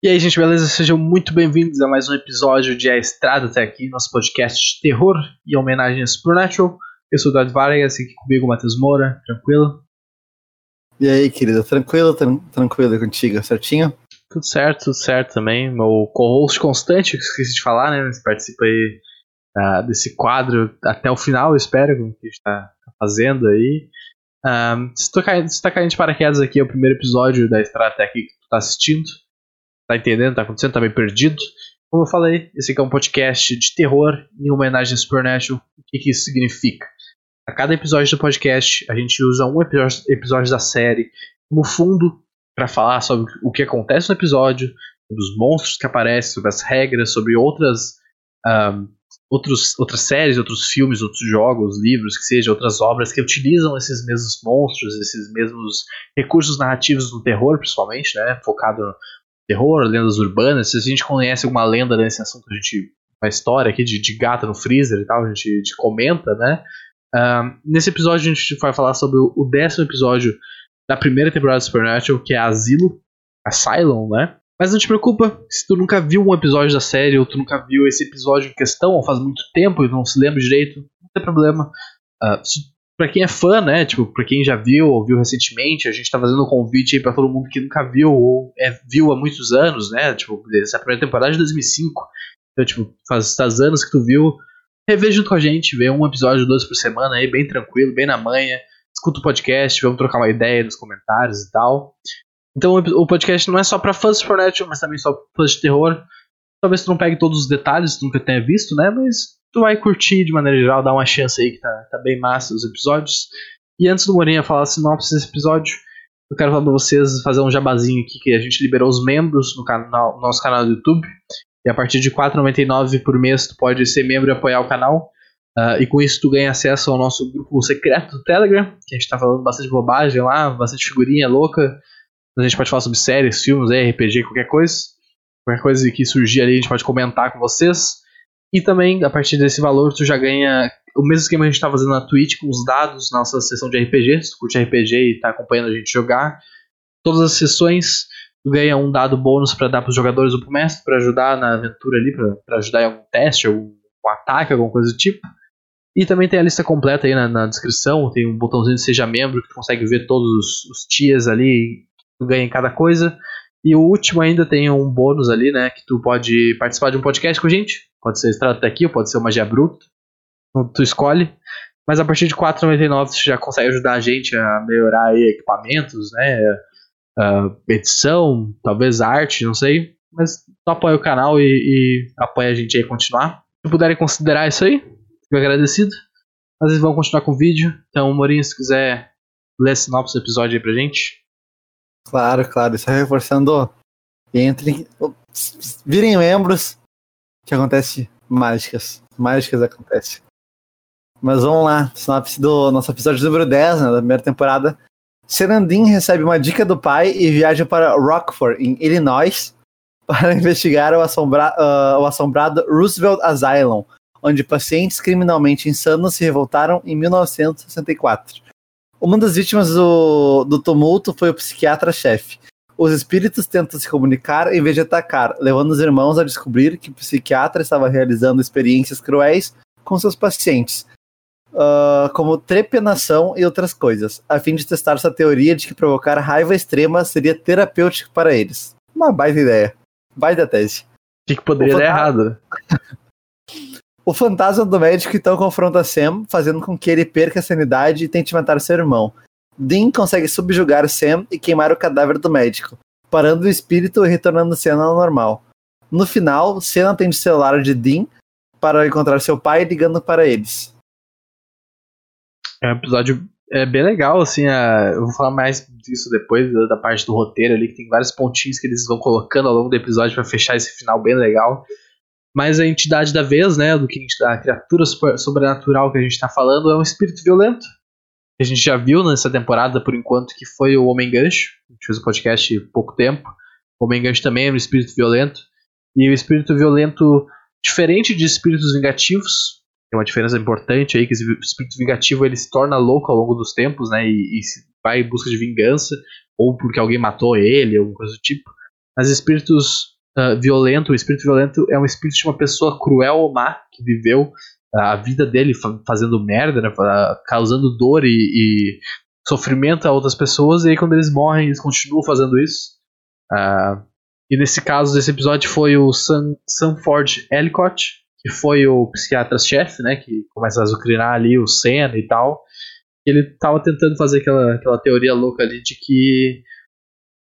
E aí, gente, beleza? Sejam muito bem-vindos a mais um episódio de A Estrada até aqui, nosso podcast de terror e homenagem a Supernatural. Eu sou o Eduardo Vargas, aqui comigo o Matheus Moura, tranquilo? E aí, querida, tranquilo, tran tranquilo contigo, certinho? Tudo certo, tudo certo também. Meu co-host constante, esqueci de falar, né? Participa aí uh, desse quadro até o final, eu espero, que a gente está tá fazendo aí. Um, se tu tá caindo de paraquedas aqui, é o primeiro episódio da Estrada até aqui que tu tá assistindo tá entendendo, tá acontecendo, tá meio perdido. Como eu falei, esse aqui é um podcast de terror em homenagem a Supernatural. O que, que isso significa? A cada episódio do podcast, a gente usa um episódio, da série como fundo para falar sobre o que acontece no episódio, sobre os monstros que aparecem, sobre as regras, sobre outras, um, outros, outras séries, outros filmes, outros jogos, livros, que seja, outras obras que utilizam esses mesmos monstros, esses mesmos recursos narrativos do terror, principalmente, né, focado terror, lendas urbanas. Se a gente conhece alguma lenda nesse assunto, a gente. Uma história aqui de, de gata no freezer e tal, a gente, a gente comenta, né? Uh, nesse episódio a gente vai falar sobre o, décimo episódio da primeira temporada de Supernatural, que é Asilo, Asylum, né? Mas não te preocupa, se tu nunca viu um episódio da série, ou tu nunca viu esse episódio em questão, ou faz muito tempo e não se lembra direito, não tem problema. Uh, se para quem é fã, né? Tipo, para quem já viu ou viu recentemente, a gente tá fazendo um convite aí para todo mundo que nunca viu ou é, viu há muitos anos, né? Tipo, essa primeira temporada de 2005. Então, tipo, faz, faz anos que tu viu. Rever junto com a gente, vê um episódio, dois por semana aí, bem tranquilo, bem na manha. Escuta o podcast, vamos trocar uma ideia nos comentários e tal. Então, o podcast não é só pra fãs de Supernatural, mas também só fãs de terror. Talvez tu não pegue todos os detalhes, tu nunca tenha visto, né? Mas tu vai curtir de maneira geral, dar uma chance aí que tá, tá bem massa os episódios. E antes do Morinha falar a sinopse desse episódio, eu quero falar pra vocês, fazer um jabazinho aqui, que a gente liberou os membros no, canal, no nosso canal do YouTube. E a partir de R$ 4,99 por mês tu pode ser membro e apoiar o canal. Uh, e com isso tu ganha acesso ao nosso grupo secreto do Telegram, que a gente tá falando bastante bobagem lá, bastante figurinha louca. A gente pode falar sobre séries, filmes, RPG, qualquer coisa. Qualquer coisa que surgir ali a gente pode comentar com vocês. E também, a partir desse valor, tu já ganha o mesmo esquema que a gente tá fazendo na Twitch, com os dados na nossa sessão de RPG. Se tu curte RPG e tá acompanhando a gente jogar, todas as sessões tu ganha um dado bônus para dar pros jogadores ou pro mestre, para ajudar na aventura ali, para ajudar em algum teste, ou um ataque, alguma coisa do tipo. E também tem a lista completa aí na, na descrição, tem um botãozinho de Seja Membro que tu consegue ver todos os, os tiers ali, tu ganha em cada coisa. E o último ainda tem um bônus ali, né? Que tu pode participar de um podcast com a gente. Pode ser Estrada ou pode ser Magia Bruta. Então, tu escolhe. Mas a partir de R$ 4,99 você já consegue ajudar a gente a melhorar aí equipamentos, né? Uh, edição, talvez arte, não sei. Mas tu apoia o canal e, e apoia a gente aí a continuar. Se puderem considerar isso aí, fico agradecido. Mas eles vão continuar com o vídeo. Então, Morinho, se quiser ler a sinopse do episódio aí pra gente. Claro, claro. Isso é reforçando. Entre. Virem membros que acontece mágicas. Mágicas acontecem. Mas vamos lá, sinopse do nosso episódio número 10, né, da primeira temporada. Serandin recebe uma dica do pai e viaja para Rockford, em Illinois, para investigar o, assombra uh, o assombrado Roosevelt Asylum, onde pacientes criminalmente insanos se revoltaram em 1964. Uma das vítimas do, do tumulto foi o psiquiatra-chefe. Os espíritos tentam se comunicar em vez de atacar, levando os irmãos a descobrir que o psiquiatra estava realizando experiências cruéis com seus pacientes, uh, como trepenação e outras coisas, a fim de testar sua teoria de que provocar raiva extrema seria terapêutico para eles. Uma baita ideia. Baita tese. O que, poderia dar errado? O fantasma do médico então confronta Sam, fazendo com que ele perca a sanidade e tente matar seu irmão. Dean consegue subjugar Sam e queimar o cadáver do médico, parando o espírito e retornando Senna ao normal. No final, Senna atende o celular de Dean para encontrar seu pai ligando para eles. É um episódio é bem legal, assim, a, eu vou falar mais disso depois, da, parte do roteiro ali, que tem vários pontinhos que eles vão colocando ao longo do episódio para fechar esse final bem legal. Mas a entidade da vez, né, do que a, a criatura super, sobrenatural que a gente está falando, é um espírito violento. A gente já viu nessa temporada, por enquanto, que foi o Homem Gancho. A gente fez um podcast há pouco tempo. O Homem Gancho também é um espírito violento. E o espírito violento, diferente de espíritos vingativos, tem uma diferença importante aí, que esse espírito vingativo ele se torna louco ao longo dos tempos, né, e, e vai em busca de vingança, ou porque alguém matou ele, ou coisa do tipo. Mas espíritos uh, violento, o espírito violento é um espírito de uma pessoa cruel ou má que viveu a vida dele fazendo merda, né, causando dor e, e, sofrimento a outras pessoas, e aí quando eles morrem, eles continuam fazendo isso. Uh, e nesse caso desse episódio foi o Sam, Sanford Ellicott, que foi o psiquiatra-chefe, né, que começa a azucrinar ali o Senna e tal. Ele estava tentando fazer aquela, aquela teoria louca ali de que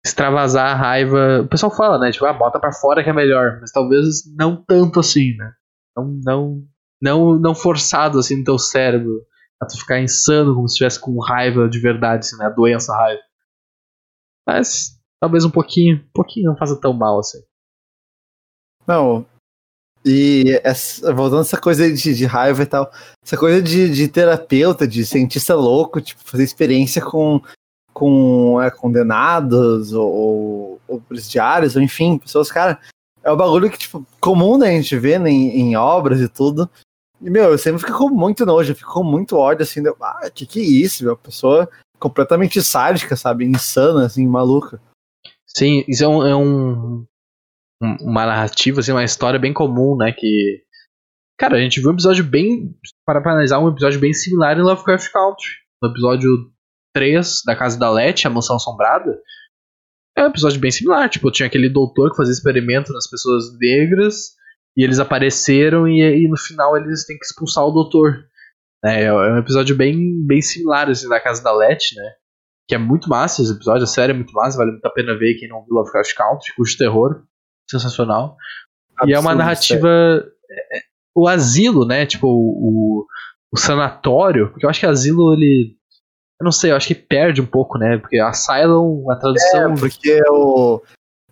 extravasar a raiva. O pessoal fala, né? Tipo, ah, bota pra fora que é melhor. Mas talvez não tanto assim, né? Não, não, não, não forçado assim no teu cérebro. A tu ficar insano como se estivesse com raiva de verdade, assim, né? A doença a raiva. Mas talvez um pouquinho, um pouquinho não faça tão mal assim. Não. E essa, voltando essa coisa de, de, raiva e tal, essa coisa de, de terapeuta, de cientista louco, tipo, fazer experiência com com é, condenados ou, ou presidiários, ou enfim, pessoas, cara, é um bagulho que, tipo, comum da gente ver né, em, em, obras e tudo. E, meu, eu sempre fico com muito nojo, fico com muito ódio, assim, de, ah, que que é isso, meu? Pessoa completamente sádica, sabe? Insana, assim, maluca. Sim, isso é um, é um uma narrativa, assim, uma história bem comum, né, que... Cara, a gente viu um episódio bem... Para analisar, um episódio bem similar em Lovecraft Country. No episódio 3 da Casa da Lete, a Mansão Assombrada, é um episódio bem similar. Tipo, tinha aquele doutor que fazia experimento nas pessoas negras e eles apareceram e, e no final eles têm que expulsar o doutor. É, é um episódio bem, bem similar assim, da Casa da Lete, né? Que é muito massa esse episódio, a série é muito massa, vale muito a pena ver quem não viu Lovecraft Country, cujo terror, sensacional. Absurdo, e é uma narrativa. É, é, o asilo, né? Tipo, o, o sanatório, porque eu acho que asilo ele eu não sei, eu acho que perde um pouco, né? Porque Asylum, a tradução. É, porque o.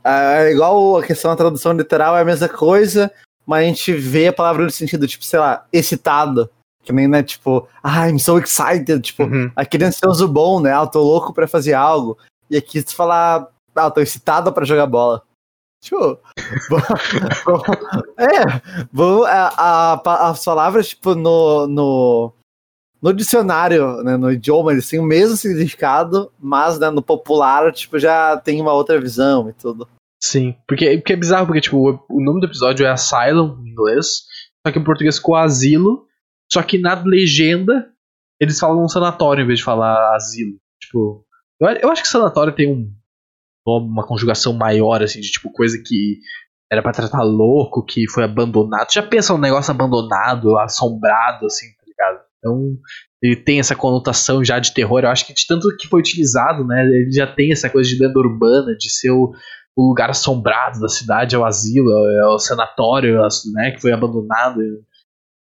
É igual a questão da tradução literal é a mesma coisa, mas a gente vê a palavra no sentido, tipo, sei lá, excitado. Que nem, né, tipo, ah, I'm so excited. Tipo, uhum. aquele ansioso bom, né? Ah, tô louco pra fazer algo. E aqui tu fala, ah, tô excitado pra jogar bola. Tipo, é, vou, a, a, as palavras, tipo, no, no, no dicionário, né, no idioma, eles têm o mesmo significado, mas né, no popular, tipo, já tem uma outra visão e tudo. Sim, porque, porque é bizarro, porque tipo, o, nome do episódio é Asylum em inglês, só que em português ficou asilo, só que na legenda eles falam um sanatório em vez de falar asilo. Tipo, eu, eu acho que sanatório tem um uma conjugação maior, assim, de tipo coisa que era para tratar louco, que foi abandonado. Já pensa um negócio abandonado, assombrado, assim? Então, ele tem essa conotação já de terror. Eu acho que de tanto que foi utilizado, né? Ele já tem essa coisa de lenda urbana, de ser o, o lugar assombrado da cidade, é o asilo, é o sanatório, né? Que foi abandonado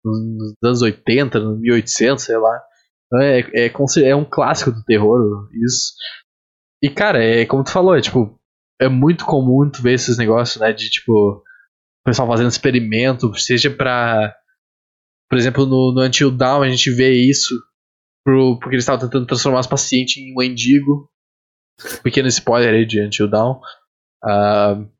nos anos 80, no 1800, sei lá. Então, é, é, é um clássico do terror, isso. E, cara, é como tu falou, é tipo, é muito comum tu ver esses negócios, né? De tipo, o pessoal fazendo experimento, seja pra por exemplo, no, no Until Dawn a gente vê isso pro, porque eles estavam tentando transformar os pacientes em um mendigo. Pequeno spoiler aí de Until Dawn. Uh,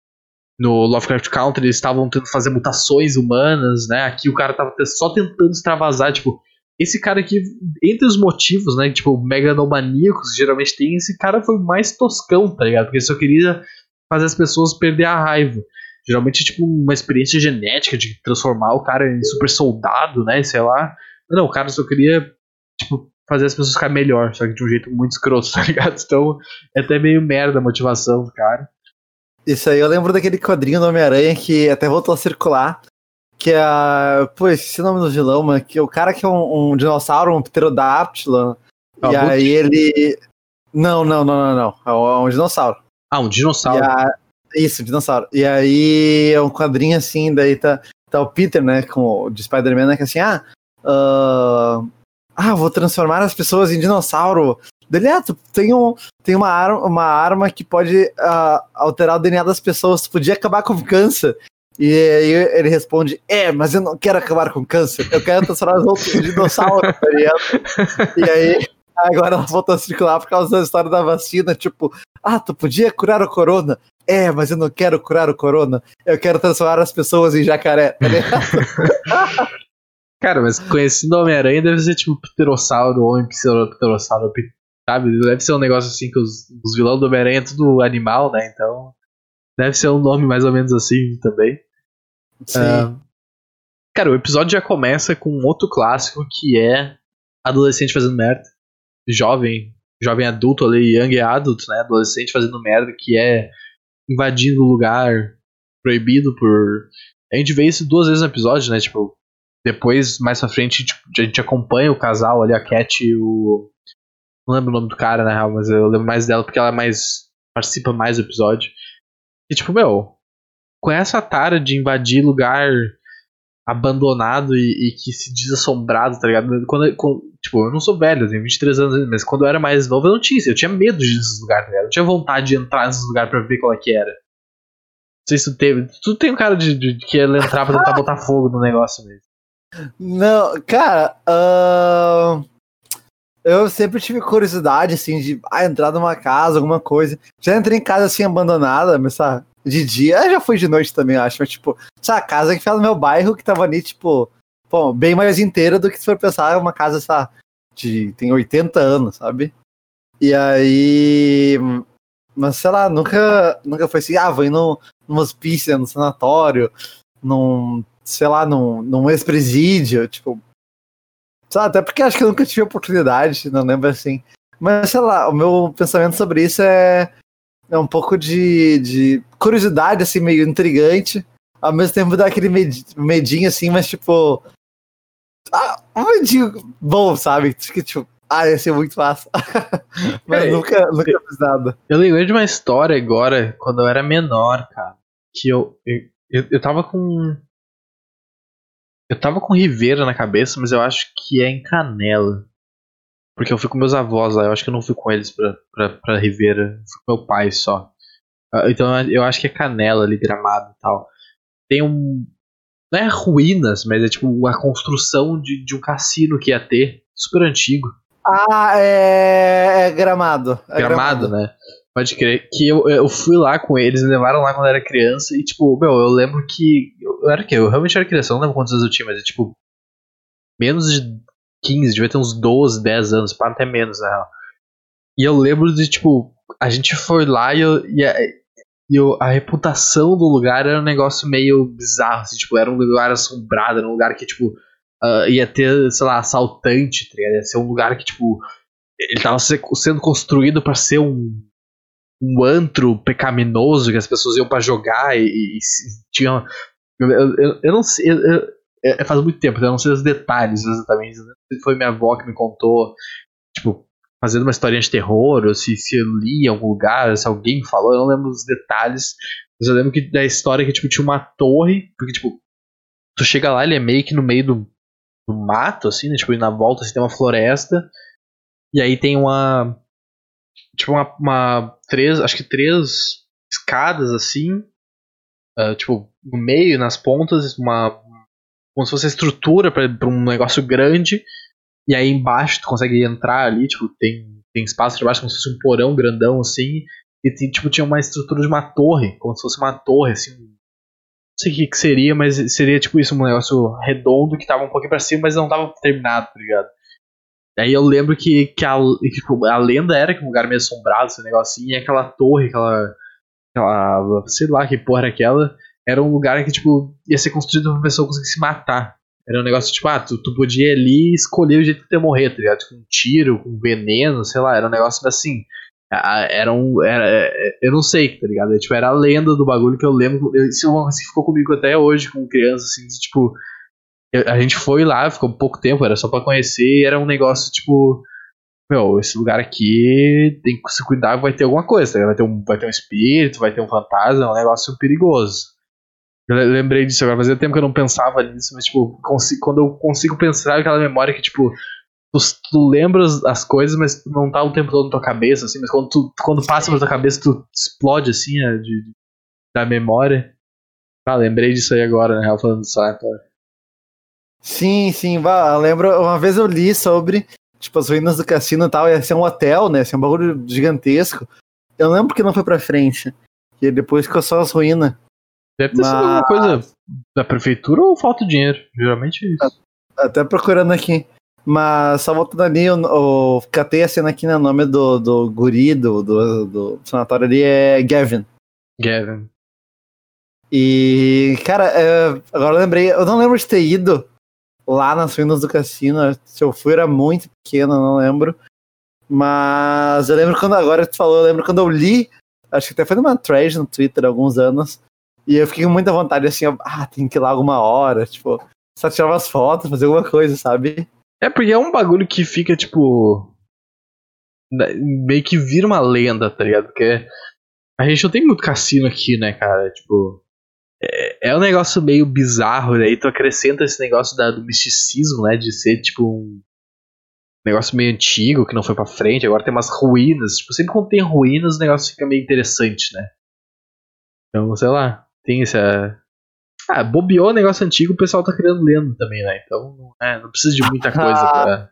no Lovecraft Country eles estavam tentando fazer mutações humanas, né? Aqui o cara tava só tentando extravasar, tipo, esse cara aqui, entre os motivos, né, tipo, megalomaníacos, geralmente tem, esse cara foi mais toscão, tá ligado? Porque ele só queria fazer as pessoas perder a raiva. Geralmente, tipo, uma experiência genética de transformar o cara em super soldado, né? Sei lá. Não, o cara só queria, tipo, fazer as pessoas ficarem melhor, só que de um jeito muito escroto, tá ligado? Então, é até meio merda a motivação do cara. Isso aí, eu lembro daquele quadrinho do Homem-Aranha que até voltou a circular. Que é a. Pô, o nome do vilão, mas que o cara que é um, um dinossauro, um pterodáctilo. Ah, e aí ele. Não, não, não, não, não. É um dinossauro. Ah, um dinossauro. A... Isso, dinossauro. E aí é um quadrinho assim, daí tá, tá o Peter, né, com de Spider-Man, né, que é assim, ah, uh, ah, vou transformar as pessoas em dinossauro. Dele, ah, tu tem, um, tem uma, arma, uma arma que pode uh, alterar o DNA das pessoas, tu podia acabar com o câncer. E aí ele responde, é, mas eu não quero acabar com câncer, eu quero transformar os outros em dinossauro, tá E aí, agora ela voltou a circular por causa da história da vacina, tipo, ah, tu podia curar o corona, é, mas eu não quero curar o corona, eu quero transformar as pessoas em jacaré, tá Cara, mas conhecendo o Homem-Aranha deve ser tipo pterossauro, homem pterossauro, sabe? Deve ser um negócio assim que os, os vilões do Homem-Aranha é tudo animal, né? Então Deve ser um nome mais ou menos assim também. Sim. Ah, cara, o episódio já começa com outro clássico que é adolescente fazendo merda. Jovem, jovem adulto ali, young adult, né? Adolescente fazendo merda, que é invadindo lugar proibido por. A gente vê isso duas vezes no episódio, né? Tipo, depois, mais pra frente, tipo, a gente acompanha o casal ali, a Cat e o. Não lembro o nome do cara, na real, mas eu lembro mais dela porque ela mais. participa mais do episódio. E tipo, meu, com essa tara de invadir lugar abandonado e, e que se diz assombrado, tá ligado? Quando, quando- tipo, eu não sou velho, eu tenho 23 anos, mas quando eu era mais novo eu não tinha isso, eu tinha medo de ir nesses lugares, tá ligado? Eu tinha vontade de entrar nesses lugares pra ver qual é que era. Não sei se tu teve. Tu tem um cara de, de, de que ele entrar pra tentar botar fogo no negócio mesmo. Não, cara, ahn, eu sempre tive curiosidade, assim, de ah, entrar numa casa, alguma coisa. Já entrei em casa, assim, abandonada, mas, sabe, de dia, já fui de noite também, eu acho, mas, tipo, sabe, a casa que ficava no meu bairro, que tava ali, tipo, bom, bem mais inteira do que se for pensar uma casa, sabe, de, tem 80 anos, sabe? E aí, mas, sei lá, nunca, nunca foi assim, ah, vou ir no, num hospício, no sanatório, num, sei lá, num, num ex-presídio, tipo. Sabe, até porque acho que eu nunca tive oportunidade, não lembro assim. Mas sei lá, o meu pensamento sobre isso é, é um pouco de, de curiosidade, assim, meio intrigante. Ao mesmo tempo dá aquele med- medinho, assim, mas tipo. Ah, um medinho bom, sabe? Que tipo, ah, ia ser muito fácil. mas É, nunca, nunca fiz nada. Eu lembrei de uma história agora, quando eu era menor, cara. Que eu. Eu, eu, eu tava com. Eu tava com Rivera na cabeça, mas eu acho que é em Canela. Porque eu fui com meus avós lá, eu acho que eu não fui com eles pra, pra, pra Rivera, eu fui com meu pai só. Ah, Então eu acho que é Canela ali, gramado e tal. Tem um. Não é ruínas, mas é tipo a construção de, de um cassino que ia ter, super antigo. Ah, é, é gramado. É Gramado, né? Pode crer. Que eu, eu fui lá com eles, me levaram lá quando eu era criança e, tipo, meu, eu lembro que. Eu, eu era o quê? Eu realmente era criança, eu não lembro quantos anos eu tinha, mas é tipo. Menos de 15, devia ter uns 12, 10 anos, pá, até menos, na real. E eu lembro de, tipo, a gente foi lá e, eu, e, a, e eu- a reputação do lugar era um negócio meio bizarro, assim, tipo, era um lugar assombrado, era um lugar que, tipo, ah, ia ter, sei lá, assaltante, tá? Ia ser um lugar que, tipo, ele tava se- sendo construído pra ser um, um antro pecaminoso que as pessoas iam pra jogar e, e- e tinha. Eu, eu- eu não sei. eu- eu- é, faz muito tempo, então eu não sei os detalhes exatamente. Sei se foi minha avó que me contou, tipo, fazendo uma historinha de terror, ou se, se eu li em algum lugar, se alguém me falou, eu não lembro os detalhes. Mas eu lembro que da história que tipo, tinha uma torre, porque tipo, tu chega lá, ele é meio que no meio do, do mato, assim, né? Tipo, e na volta assim, tem uma floresta. E aí tem uma. Tipo, uma. uma três. Acho que três escadas assim. ah, tipo, no meio, nas pontas, uma. Como se fosse estrutura pra um negócio grande. E aí embaixo tu consegue entrar ali, tipo, tem, tem espaço pra baixo como se fosse um porão grandão assim. E tipo, tinha uma estrutura de uma torre, como se fosse uma torre, assim. Não sei o que, que seria, mas seria tipo isso, um negócio redondo que tava um pouquinho pra cima, mas não tava terminado, tá ligado? Aí eu lembro que, que, a, que, tipo, a lenda era que um lugar meio assombrado, esse negócio assim, e aquela torre, aquela. aquela. sei lá que porra era aquela, era um lugar que, tipo, ia ser construído pra pessoa conseguir se matar. Era um negócio tipo, ah, tu, tu podia ali escolher o jeito que tu morrer, tá ligado? Com um tiro, com veneno, sei lá, era um negócio assim. Era um. Era, é, eu não sei, tá ligado? Tipo, era a lenda do bagulho que eu lembro. eu- Isso é que ficou comigo até hoje, com criança, assim, de, tipo. A gente foi lá, ficou pouco tempo, era só pra conhecer, era um negócio tipo. Meu, esse lugar aqui tem que se cuidar, vai ter alguma coisa, tá vai ter um, vai ter um espírito, vai ter um fantasma, é um negócio perigoso. Lembrei disso agora, fazia tempo que eu não pensava nisso, mas tipo, consi- quando eu consigo pensar aquela memória que, tipo, tu, tu lembra as, as coisas, mas tu não tá o tempo todo na tua cabeça, assim, mas quando, tu, quando passa pra tua cabeça, tu explode assim, né, de, de- da memória. Ah, lembrei disso aí agora, na real, falando disso. Ah, então. Sim, sim, vá, eu lembro, uma vez eu li sobre, tipo, as ruínas do cassino e tal, ia ser um hotel, né, ia ser um bagulho gigantesco. Eu lembro que não foi pra frente, que depois ficou só as ruínas. Deve ter sido alguma Mas- coisa da prefeitura ou falta de dinheiro. Geralmente é isso. Até procurando aqui. Mas só voltando ali, eu, eu catei a cena aqui no nome do, do guri do, do, do sanatório ali, é Gavin. Gavin. E, cara, é, agora eu lembrei, eu não lembro de ter ido lá nas ruínas do cassino. Se eu fui, era muito pequeno, não lembro. Mas eu lembro quando agora tu falou, eu lembro quando eu li, acho que até foi numa thread no Twitter há alguns anos, e eu fiquei com muita vontade assim, ah, tem que ir lá alguma hora, tipo, só tirar umas fotos, fazer alguma coisa, sabe? É porque é um bagulho que fica, tipo. Meio que vira uma lenda, tá ligado? Porque a gente não tem muito cassino aqui, né, cara? Tipo. É, é um negócio meio bizarro, daí tu acrescenta esse negócio da, do misticismo, né? De ser, tipo, um negócio meio antigo que não foi pra frente, agora tem umas ruínas. Tipo, sempre quando tem ruínas o negócio fica meio interessante, né? Então, sei lá, tem essa. Ah, bobeou o negócio antigo, o pessoal tá criando lenda também, né? Então, é, não precisa de muita coisa pra,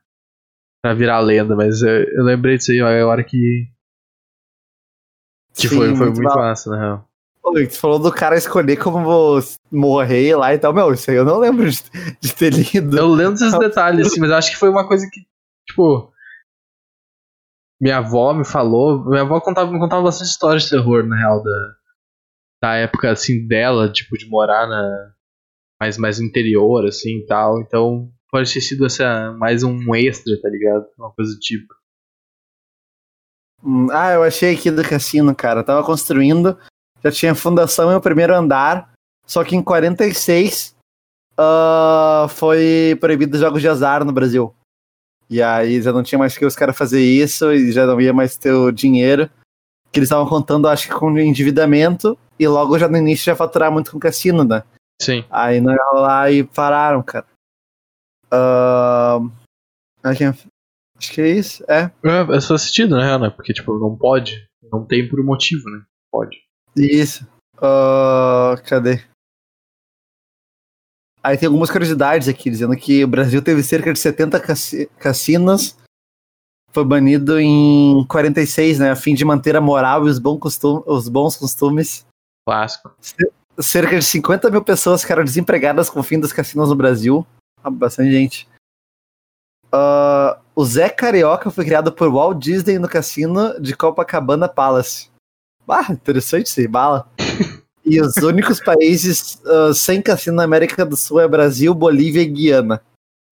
pra virar lenda, mas eu, eu lembrei disso aí a hora que. Que Sim, foi, foi muito, muito massa, na real. Tu falou do cara escolher como vou morrer lá e tal. Meu, isso aí eu não lembro de, de ter lido. Eu lembro desses detalhes, assim, mas acho que foi uma coisa que Tipo, minha avó me falou. Minha avó contava, me contava bastante histórias de terror, na real, da, da época, assim, dela, tipo, de morar na. Mais, mais interior, assim e tal. Então, pode ter sido essa, mais um extra, tá ligado? Uma coisa do tipo. Hum, ah, eu achei aqui do cassino, cara. Tava construindo, já tinha fundação e o primeiro andar, só que em 46 uh, ah, foi proibido jogos de azar no Brasil. E aí já não tinha mais que os caras fazer isso e já não ia mais ter o dinheiro. Que eles estavam contando, acho que com endividamento, e logo já no início já faturar muito com cassino, né? Sim. Aí não ia rolar e pararam, cara. Uh... Acho que é isso, é. É, é só sentido, né, Ana? Porque, tipo, não pode. Não tem por motivo, né? Pode. Isso. Uh... Cadê? Aí tem algumas curiosidades aqui, dizendo que o Brasil teve cerca de 70 cassinos, foi banido em 46, né, a fim de manter a moral e os, bons costumes, os bons costumes. Clássico. Cerca de 50 mil pessoas ficaram desempregadas com o fim dos cassinos no Brasil. Ah, bastante gente. Uh, o Zé Carioca foi criado por Walt Disney no cassino de Copacabana Palace. Ah, interessante aí, bala. E os únicos países uh, sem cassino na América do Sul é Brasil, Bolívia e Guiana.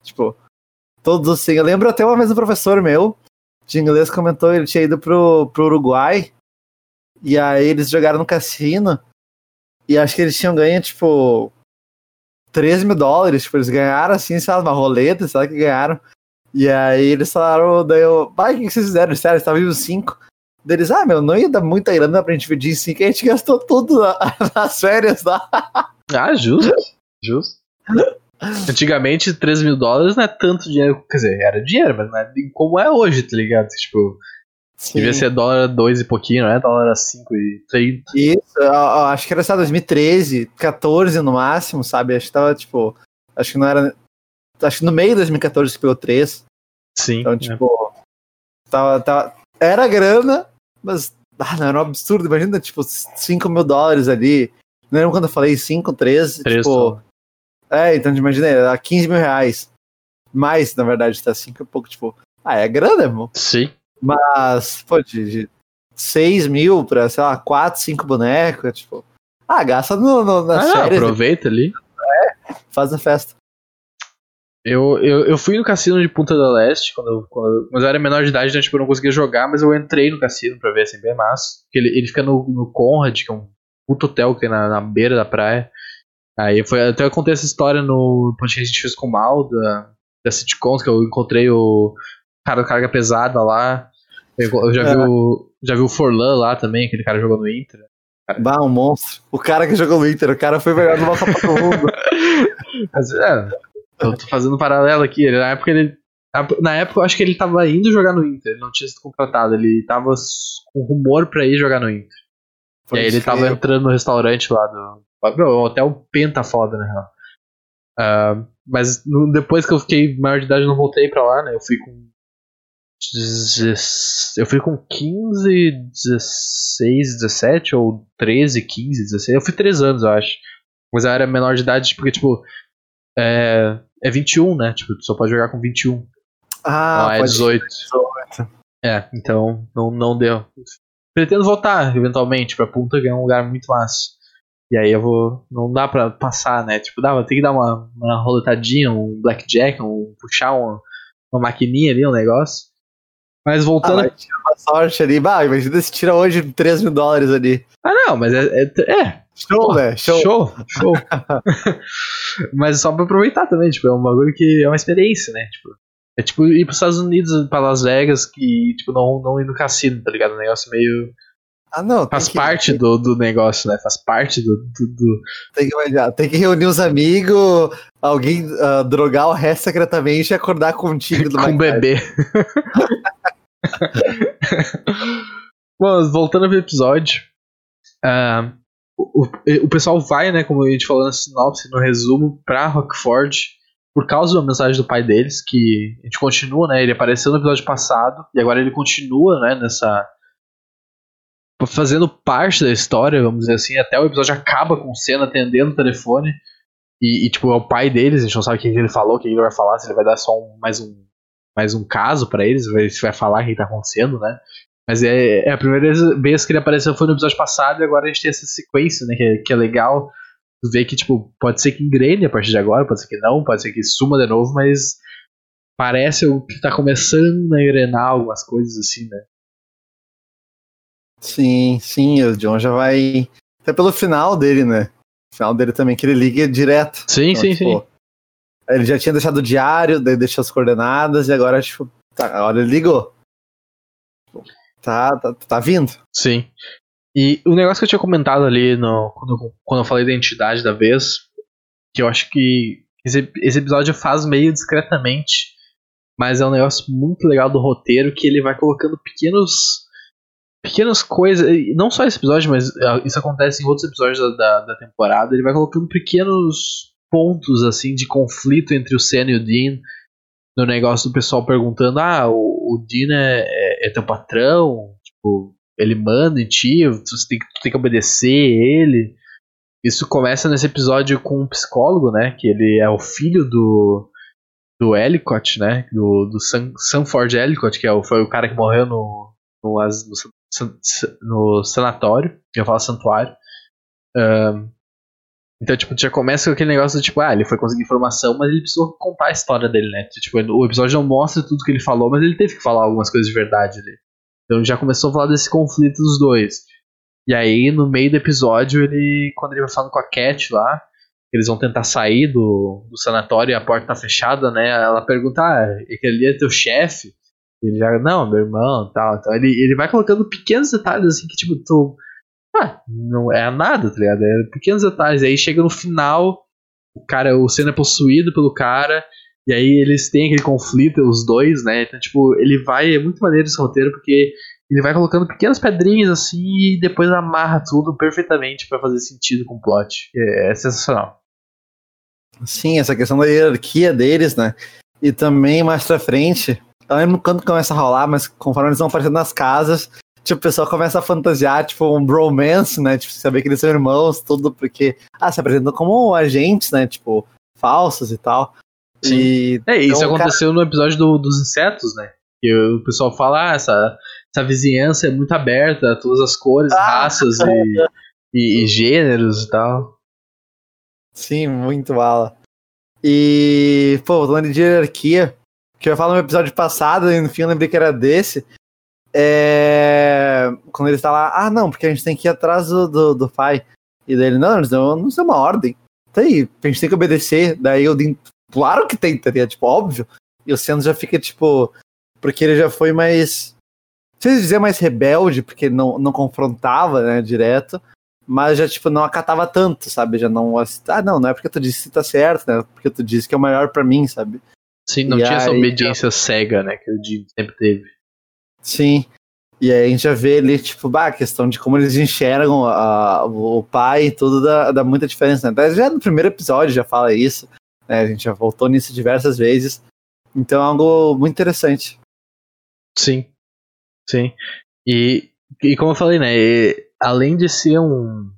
Tipo, todos assim. Eu lembro até uma vez um professor meu de inglês comentou, ele tinha ido pro, pro Uruguai. E aí eles jogaram no cassino. E acho que eles tinham ganho, tipo, 13 mil dólares. Tipo, eles ganharam assim, sei lá, uma roleta, sei lá que ganharam. E aí eles falaram, daí eu, pai, o que vocês fizeram? Sério, eles estavam vivos 5 deles, ah, meu, não ia dar muita grana pra gente dividir em cinco, a gente gastou tudo na, nas férias lá. Ah, justo, justo. Antigamente, 3 mil dólares não é tanto dinheiro, quer dizer, era dinheiro, mas não é como é hoje, tá ligado? Tipo, Sim. devia ser dólar 2 e pouquinho, não é dólar 5 e 30. Isso, acho que era, sabe, 2013, 14 no máximo, sabe? Acho que tava, tipo, acho que não era, acho que no meio de 2014 que pegou 3. Sim. Então, é. tipo, é. tava, tava, era grana, mas ah, não, era um absurdo. Imagina, tipo, 5 mil dólares ali. Não lembro quando eu falei 5, 13. 3 tipo. Só. É, então imagina, era 15 mil reais. Mais, na verdade, tá 5 e pouco, tipo. Ah, é grana, irmão. Sim. Mas, pô, de, de 6 mil pra, sei lá, 4, 5 bonecos, tipo. Ah, gasta no, no, nas ah, férias. Aproveita ali. É, faz a festa. Eu, eu, eu fui no cassino de Punta del Leste, quando eu, quando mas eu era menor de idade, então tipo, eu não conseguia jogar, mas eu entrei no cassino pra ver, assim, bem massa. Ele, ele fica no, no Conrad, que é um puto hotel que tem na, na beira da praia. Aí foi, até eu contei essa história no podcast que a gente fez com o Mal, da, da Sitcoms, que eu encontrei o cara do Carga Pesada lá. Eu, eu já, é. vi o, já vi o Forlan lá também, aquele cara jogou no Inter. Bah, um monstro. O cara que jogou no Inter, o cara foi melhor no Copa do Mundo. Mas, é, eu tô fazendo um paralelo aqui. Ele, na época ele. Na época eu acho que ele tava indo jogar no Inter, ele não tinha sido contratado, ele tava com rumor pra ir jogar no Inter. Pode e aí ele tava entrando no restaurante lá do. Meu, até o Penta foda, na real. Uh, mas no, depois que eu fiquei maior de idade, eu não voltei pra lá, né? Eu fui com. Eu fui com 15, 16, 17 ou 13, 15, 16. Eu fui 3 anos, eu acho. Mas eu era menor de idade porque, tipo, é, é 21, né? Tipo, tu só pode jogar com 21. Ah, não, é 18. 18. É, então não, não deu. Pretendo voltar eventualmente pra Punta, que é um lugar muito massa. E aí eu vou. Não dá pra passar, né? Tipo, dá, ter que dar uma, uma roletadinha, um blackjack, um, puxar uma, uma maquininha ali, um negócio. Mas voltando. Ah, tira uma sorte ali. Bah, imagina se tira hoje 3 mil dólares ali. Ah, não, mas é. é, é. Show, né? Show. Show, show. mas só pra aproveitar também, tipo, é um bagulho que é uma experiência, né? Tipo, é tipo ir pros Estados Unidos, pra Las Vegas, que, tipo, não, não ir no cassino, tá ligado? Um negócio meio. Ah, não. Faz que, parte do, do negócio, né? Faz parte do. do, do... Tem, que, tem que reunir os amigos, alguém uh, drogar o resto secretamente e acordar com um tigre do Com um bebê. Bom, voltando pro episódio. Uh, o, o, pessoal vai, né, como a gente falou na sinopse, no resumo, pra Rockford por causa da mensagem do pai deles, que a gente continua, né? Ele apareceu no episódio passado e agora ele continua, né, nessa. Fazendo parte da história, vamos dizer assim, até o episódio acaba com o Senna atendendo o telefone. E, e, tipo, é o pai deles, a gente não sabe o que ele falou, o que ele vai falar, se ele vai dar só um, mais um mais um caso para eles, se vai falar o que tá acontecendo, né? Mas é, é, a primeira vez que ele apareceu foi no episódio passado e agora a gente tem essa sequência, né? Que é, que é legal ver que, tipo, pode ser que engrene a partir de agora, pode ser que não, pode ser que suma de novo, mas parece que tá começando a engrenar algumas coisas assim, né? Sim, sim, o John já vai. Até pelo final dele, né? O final dele também, que ele liga direto. Sim, então, sim, tipo, sim. Ele já tinha deixado o diário, daí deixou as coordenadas e agora, tipo, tá, agora ele ligou. Tá, tá, tá vindo. Sim. E o negócio que eu tinha comentado ali no, quando, quando eu falei da identidade da vez, que eu acho que esse, esse episódio faz meio discretamente, mas é um negócio muito legal do roteiro que ele vai colocando pequenos pequenas coisas, não só esse episódio, mas ah, isso acontece em outros episódios da, da, da, temporada. Ele vai colocando pequenos pontos assim de conflito entre o Senna e o Dean. No negócio do pessoal perguntando: Ah, o, o Dean é, é, é teu patrão? Tipo, ele manda em ti, você tem, tu tem que obedecer ele. Isso começa nesse episódio com um psicólogo, né? Que ele é o filho do, do Ellicott, né? Do, do San, Sanford Ellicott, que é o, foi o cara que morreu no, no, no sanatório. Eu falo santuário. Então, tipo, já começa com aquele negócio do tipo, ah, ele foi conseguir informação, mas ele precisou contar a história dele, né? Tipo, o episódio não mostra tudo que ele falou, mas ele teve que falar algumas coisas de verdade ali. Então já começou a falar desse conflito dos dois. E aí, no meio do episódio, ele. Quando ele vai falando com a Cat lá, eles vão tentar sair do, do sanatório e a porta tá fechada, né? Ela pergunta, ah, aquele é teu chefe? Ele já, não, meu irmão tal. Então ele, ele vai colocando pequenos detalhes assim que, tipo, tu. Ah, não é nada, tá ligado? É pequenos detalhes. Aí chega no final, o cara, o Senna é possuído pelo cara, e aí eles têm aquele conflito, os dois, né? Então, tipo, ele vai. É muito maneiro esse roteiro, porque ele vai colocando pequenas pedrinhas assim e depois amarra tudo perfeitamente para fazer sentido com o plot. É, é, sensacional. Sim, essa questão da hierarquia deles, né? E também mais pra frente, eu lembro quando começa a rolar, mas conforme eles vão aparecendo nas casas, tipo, o pessoal começa a fantasiar, tipo, um bromance, né? Tipo, saber que eles são irmãos, tudo porque, ah, se apresentam como agentes, né? Tipo, falsos e tal. Sim. E, é, isso então, aconteceu cara... no episódio do, dos insetos, né? Que o pessoal fala, ah, essa, essa vizinhança é muito aberta todas as cores, ah, raças é. e, e, e, gêneros e tal. Sim, muito bala. E, pô, falando de hierarquia, que eu falo no episódio passado, e no fim eu lembrei que era desse. É... Quando ele está lá, ah, não, porque a gente tem que ir atrás do, do, do pai. E daí ele, não, não, não é uma ordem. Tá aí, a gente tem que obedecer. Daí Dean Claro que tem, tá Tipo, óbvio. E o Senna já fica, tipo. Porque ele já foi mais. Sei dizer mais rebelde, porque não, não confrontava, né, direto. Mas já, tipo, não acatava tanto, sabe? Já não. Ah, não, não é porque tu disse que tá certo, né? Porque tu disse que é o melhor para mim, sabe? Sim, não e tinha aí, essa obediência cega, né? Que o Jim sempre teve. Sim. E aí a gente já vê ali, tipo, bah, a questão de como eles enxergam a, o pai e tudo dá, dá muita diferença, né? Já no primeiro episódio já fala isso. Né? A gente já voltou nisso diversas vezes. Então é algo muito interessante. Sim. Sim. E, e como eu falei, né? além de ser um,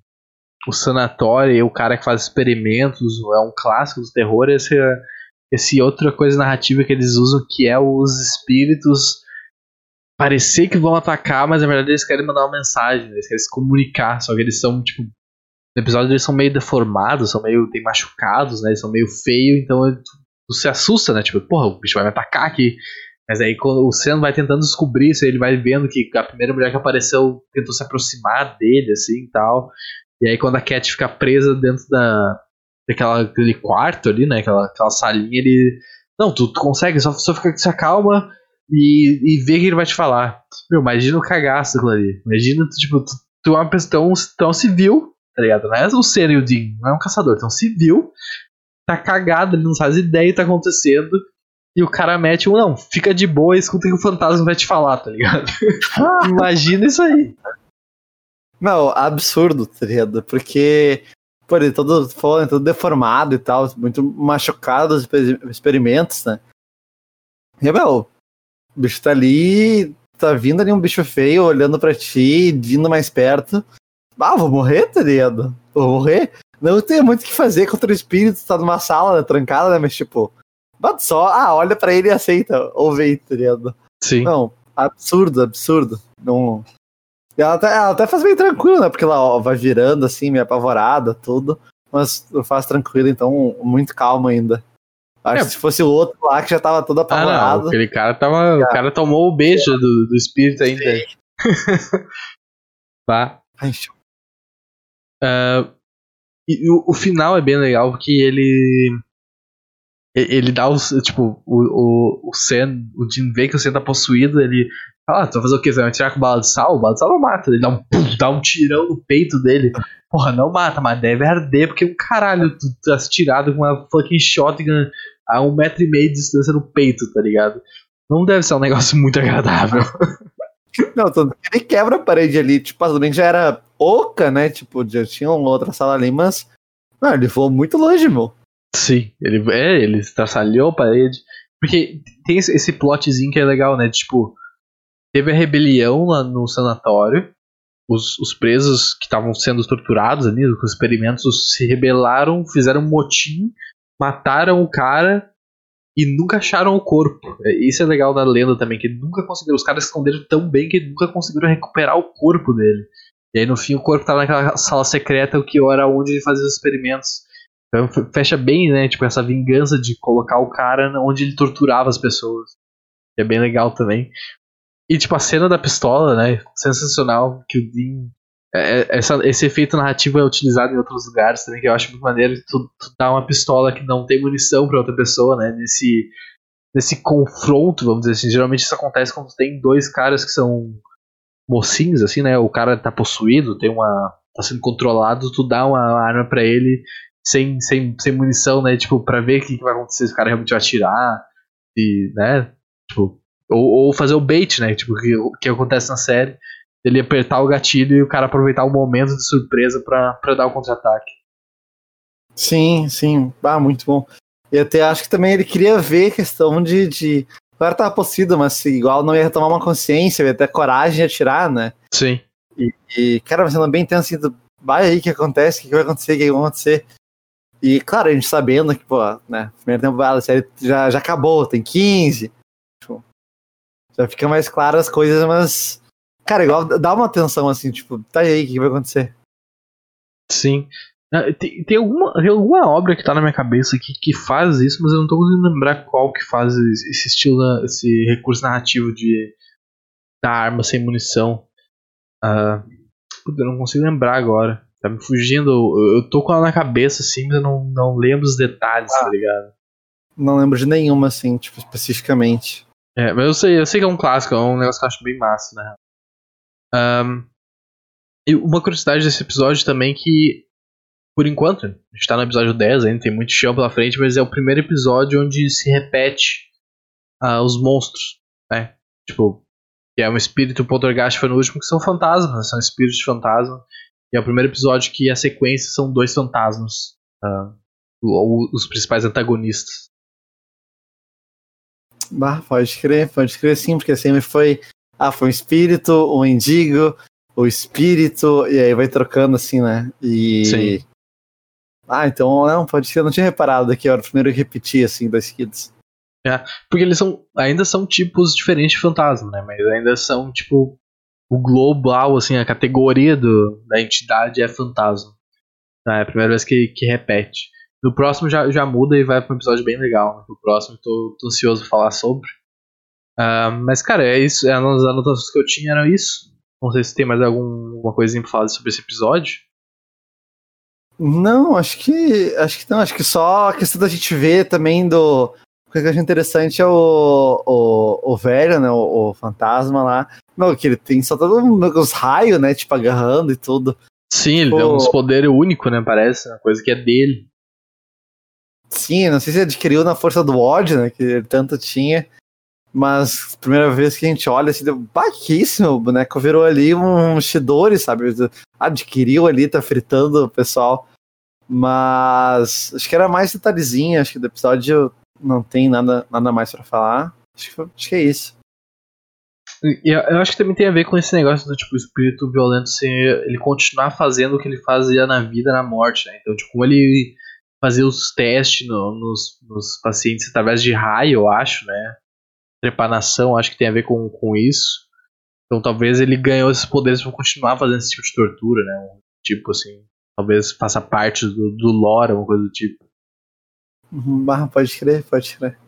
o sanatório e o cara que faz experimentos, é um clássico do terror, esse, esse outra coisa narrativa que eles usam que é os espíritos parecer que vão atacar, mas na verdade eles querem mandar uma mensagem, eles querem se comunicar, só que eles são tipo no episódio eles são meio deformados, são meio. tem machucados, né? Eles são meio feios, então tu se assusta, né? Tipo, porra, o bicho vai me atacar aqui. Mas aí quando o Sam vai tentando descobrir isso, ele vai vendo que a primeira mulher que apareceu tentou se aproximar dele, assim e tal. E aí quando a Cat fica presa dentro da, daquela, aquele quarto ali, né? Aquela, aquela salinha, ele. Não, tu, tu consegue, só, só fica se acalma e, e vê o que ele vai te falar. Meu, imagina o cagaço ali. Imagina, tu, tipo, tu, tu é uma pessoa tão, civil, tá ligado? Não é e o Dean, não é um caçador, tão civil, tá cagado, ele não faz ideia do que tá acontecendo. E o cara mete um, não, fica de boa e escuta o que o fantasma vai te falar, tá ligado? Imagina isso aí. Não, absurdo, tá ligado? Porque, pô, ele todo, todo deformado e tal, muito machucado os experimentos, né? E, meu, o bicho tá ali, tá vindo ali um bicho feio, olhando pra ti, vindo mais perto. Ah, vou morrer, tá ligado? Vou morrer. Não tem muito o que fazer contra o espírito, tá numa sala né, trancada, né? Mas, tipo, Bate só, ah, olha pra ele e aceita, ou vem, tá ligado? Sim. Não, absurdo, absurdo. Não. Ela até, ela até faz bem tranquilo, né? Porque ela ó, vai virando assim, meio apavorada, tudo. Mas faz tranquilo, então muito calmo ainda. Acho é. que se fosse o outro lá que já tava todo apavorado. Ah, não, aquele cara tava. O cara tomou o beijo do, do espírito ainda. tá. Uh, e o, o final é bem legal porque ele ele dá os. Tipo, o, o, o Sen, o Jin vê que o Sen tá possuído, ele. Ah, tu vai fazer o quê? Você vai tirar com bala de sal? O bala de sal não mata. Ele dá um, dá um tirão no peito dele. Porra, não mata, mas deve arder, porque um caralho, tu tá tirado com uma fucking shotgun a um metro e meio de distância no peito, tá ligado? Não deve ser um negócio muito agradável. Não, ele quebra a parede ali, tipo, bem que já era oca, né? Tipo, já tinha uma outra sala ali, mas. Não, ele foi muito longe, meu. Sim, ele, é, ele estraçalhou a parede. Porque tem esse, plotzinho que é legal, né? Tipo, teve a rebelião lá no sanatório. Os, os presos que estavam sendo torturados ali, com os experimentos, se rebelaram, fizeram um motim, mataram o cara e nunca acharam o corpo. É, isso é legal da lenda também, que nunca conseguiram. Os caras esconderam tão bem que nunca conseguiram recuperar o corpo dele. E aí no fim o corpo tava naquela sala secreta, o que era onde ele fazia os experimentos. Então fecha bem, né? Tipo, essa vingança de colocar o cara onde ele torturava as pessoas. É bem legal também. E tipo, a cena da pistola, né? Sensacional. Que o Dean. É, é, essa, esse efeito narrativo é utilizado em outros lugares também, que eu acho muito maneiro. Tu, tu dá uma pistola que não tem munição para outra pessoa, né? Nesse, nesse confronto, vamos dizer assim. Geralmente isso acontece quando tem dois caras que são mocinhos, assim, né? O cara tá possuído, tem uma. tá sendo controlado, tu dá uma arma para ele sem, sem, sem munição, né? Tipo, pra ver o que, que vai acontecer se o cara realmente vai atirar. E, né? Tipo, ou, ou fazer o bait, né? Tipo, o que, que acontece na série. Ele apertar o gatilho e o cara aproveitar o momento de surpresa para dar o contra-ataque. Sim, sim. Ah, muito bom. E até acho que também ele queria ver questão de. de... O cara tava possuído, mas igual não ia tomar uma consciência, ia ter coragem de atirar, né? Sim. E, e cara, sendo bem tenso assim, vai aí, o que acontece, o que vai acontecer, o que vai acontecer. E, claro, a gente sabendo que, pô, né, primeira temporada, a série já, já acabou, tem 15. Tipo, já fica mais claro as coisas, mas. Cara, igual dá uma atenção assim, tipo, tá aí, o que vai acontecer? Sim. Ah, tem, tem, alguma, tem alguma obra que tá na minha cabeça que, que faz isso, mas eu não tô conseguindo lembrar qual que faz esse estilo, esse recurso narrativo de da arma sem munição. Uh, eu não consigo lembrar agora. Tá me fugindo. Eu tô com ela na cabeça, assim, mas eu não, não lembro os detalhes, tá ah, tá ligado? Não lembro de nenhuma, assim, tipo, especificamente. É, mas eu sei, eu sei que é um clássico, é um negócio que eu acho bem massa, né? Um, e uma curiosidade desse episódio também que, por enquanto, a gente tá no episódio 10 ainda, tem muito chão pela frente, mas é o primeiro episódio onde se repete uh, os monstros, né? Tipo, que é um espírito poltergeist foi no último, que são fantasmas, são espíritos de fantasma. E é o primeiro episódio que a sequência são dois fantasmas. Uh, os principais antagonistas. Bah, pode crer, pode crer sim, porque sempre foi. Ah, foi um espírito, um indigo, o espírito, e aí vai trocando assim, né? E. Sim. Ah, então não, pode ser, eu não tinha reparado aqui, era o primeiro repetir assim, dois kids. É, porque eles são. Ainda são tipos diferentes de fantasma, né? Mas ainda são, tipo, o global, assim, a categoria do, da entidade é fantasma. É a primeira vez que, que repete. No próximo já, já muda e vai para um episódio bem legal. No próximo tô, tô ansioso pra falar sobre. Uh, mas, cara, é isso. É, as anotações que eu tinha eram isso. Não sei se tem mais alguma coisinha pra falar sobre esse episódio. Não, acho que. Acho que não. Acho que só a questão da gente ver também do. O que eu acho interessante é o, o, o velho, né? O, o fantasma lá. Não, que ele tem só todos os raios, né? Tipo, agarrando e tudo. Sim, ele tem uns poderes únicos, né? Parece. Uma coisa que é dele. Sim, não sei se adquiriu na força do ódio, né? Que ele tanto tinha. Mas primeira vez que a gente olha assim, baquíssimo, o boneco virou ali um Shidori, sabe? Adquiriu ali, tá fritando o pessoal. Mas acho que era mais detalhezinho, acho que do episódio não tem nada, nada mais para falar. Acho que, acho que é isso. Eu, eu acho que também tem a ver com esse negócio do tipo espírito violento ser ele continuar fazendo o que ele fazia na vida, na morte, né? Então, tipo, como ele fazia os testes no, nos, nos pacientes através de raio, eu acho, né? trepanação, acho que tem a ver com, com isso. Então talvez ele ganhou esses poderes para continuar fazendo esse tipo de tortura, né? Tipo assim, talvez faça parte do, do lore, alguma coisa do tipo. Uhum, pode crer, pode crer.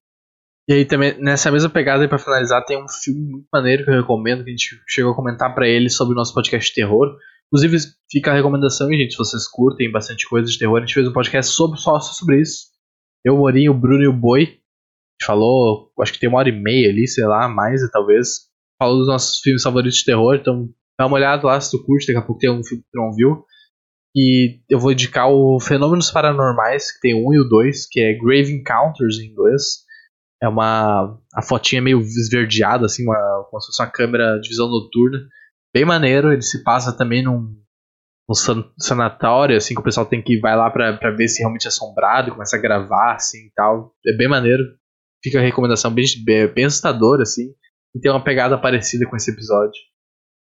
E aí também, nessa mesma pegada para finalizar, tem um filme muito maneiro que eu recomendo, que a gente chegou a comentar para ele sobre o nosso podcast terror. Inclusive, fica a recomendação, gente, se vocês curtem bastante coisa de terror, a gente fez um podcast sobre, só sobre isso. Eu, o Morinho, o Bruno e o Boi falou, acho que tem uma hora e meia ali, sei lá, mais talvez. Falou dos nossos filmes favoritos de terror, então dá uma olhada lá se tu curte, daqui a pouco tem um filme que tu não viu. E eu vou indicar o Fenômenos Paranormais, que tem um e o dois, que é Grave Encounters em inglês. É uma. A fotinha meio esverdeada, assim, uma, como se fosse uma câmera de visão noturna. Bem maneiro, ele se passa também num, num sanatório, assim, que o pessoal tem que vai lá pra, ver se realmente é assombrado, começa a gravar, assim e tal. É bem maneiro fica a recomendação bem, bem assustadora, assim, e tem uma pegada parecida com esse episódio.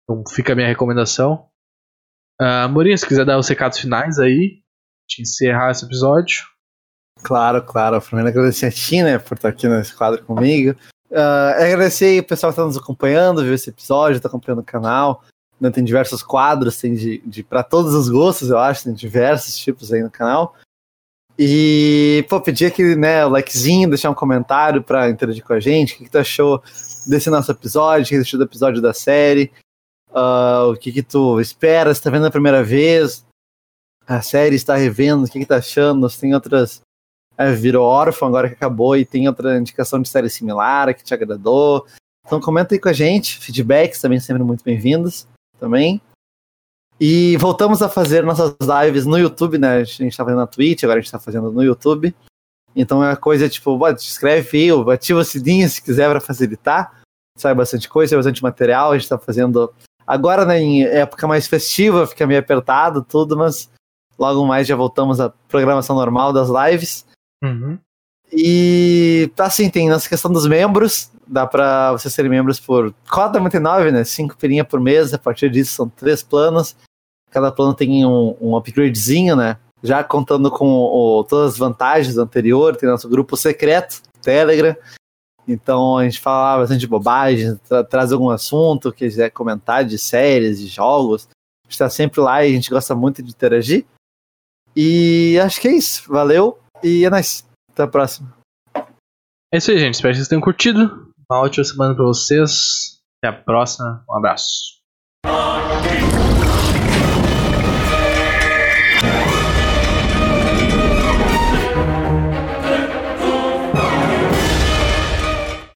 Então fica a minha recomendação. Uh, se quiser dar os recados finais aí, te encerrar esse episódio. Claro, claro. Primeiro agradecer a ti, né, por estar aqui nesse quadro comigo. Uh, agradecer o pessoal que está nos acompanhando, viu esse episódio, está acompanhando o canal. Né, tem diversos quadros, tem de, de para todos os gostos, eu acho, tem diversos tipos aí no canal. E, pô, pedir aquele, né, likezinho, deixar um comentário para interagir com a gente. O que, que tu achou desse nosso episódio? O que tu achou do episódio da série? Uh, o que, que tu espera? Se tá vendo a primeira vez? A série está revendo? O que, que tá achando? Se tem outras. É, virou órfão agora que acabou e tem outra indicação de série similar que te agradou. Então comenta aí com a gente. Feedbacks também sempre muito bem-vindos também. E voltamos a fazer nossas lives no YouTube, né? A gente tá fazendo na Twitch, agora a gente tá fazendo no YouTube. Então é coisa tipo, escreve aí, ativa o sininho se quiser para facilitar. Sai bastante coisa, sai bastante material. A gente tá fazendo. Agora, né, em época mais festiva, fica meio apertado tudo, mas logo mais já voltamos à programação normal das lives. Uhum. E assim, tem nessa questão dos membros, dá para vocês serem membros por 4,99, né? 5 pirinha por mês, a partir disso são três planos. Cada plano tem um, um upgradezinho, né? Já contando com o, todas as vantagens do anterior, tem nosso grupo secreto, Telegram. Então a gente fala bastante bobagem, tra traz algum assunto, quiser comentar de séries, de jogos. A gente tá sempre lá e a gente gosta muito de interagir. E acho que é isso. Valeu e é nóis. Até a próxima. É isso aí, gente. Espero que vocês tenham curtido. Uma ótima semana pra vocês. Até a próxima. Um abraço.